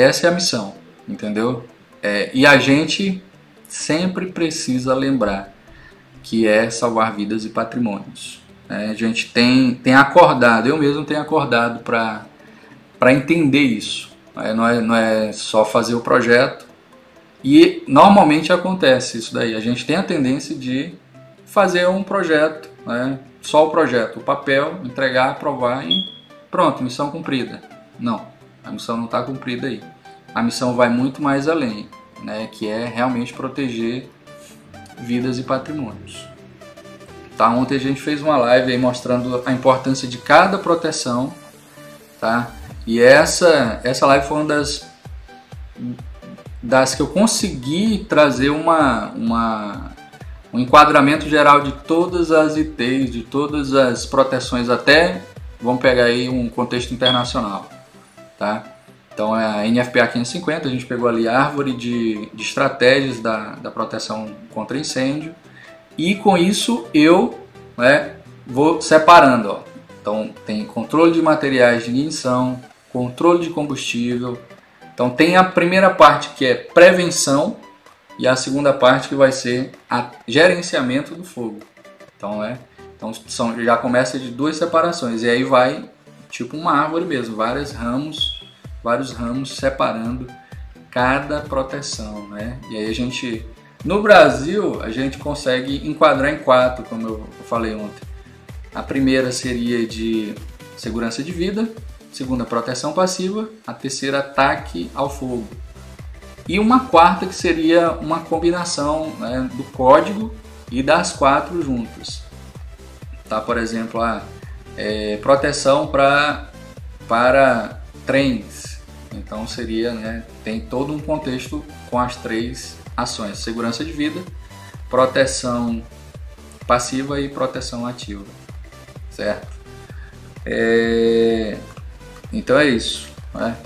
essa é a missão, entendeu? É, e a gente sempre precisa lembrar que é salvar vidas e patrimônios. É, a gente tem, tem acordado, eu mesmo tenho acordado para entender isso. É, não, é, não é só fazer o projeto. E normalmente acontece isso daí. A gente tem a tendência de fazer um projeto, né? só o projeto, o papel, entregar, aprovar e pronto, missão cumprida. Não, a missão não está cumprida aí. A missão vai muito mais além, né? que é realmente proteger vidas e patrimônios. Tá? Ontem a gente fez uma live aí mostrando a importância de cada proteção, tá? E essa essa live foi uma das das que eu consegui trazer uma, uma um enquadramento geral de todas as ITs, de todas as proteções até vamos pegar aí um contexto internacional, tá? Então é a NFPA 550, a gente pegou ali a árvore de, de estratégias da, da proteção contra incêndio, e com isso eu né, vou separando. Ó. Então tem controle de materiais de ignição, controle de combustível. Então tem a primeira parte que é prevenção e a segunda parte que vai ser a gerenciamento do fogo. Então é, então são, já começa de duas separações e aí vai tipo uma árvore mesmo, vários ramos, vários ramos separando cada proteção, né? E aí a gente no Brasil, a gente consegue enquadrar em quatro, como eu falei ontem. A primeira seria de segurança de vida, segunda, proteção passiva, a terceira, ataque ao fogo. E uma quarta que seria uma combinação né, do código e das quatro juntas. Tá, por exemplo, a é, proteção pra, para trens. Então seria, né, tem todo um contexto com as três ações: segurança de vida, proteção passiva e proteção ativa, certo? É... Então é isso. Né?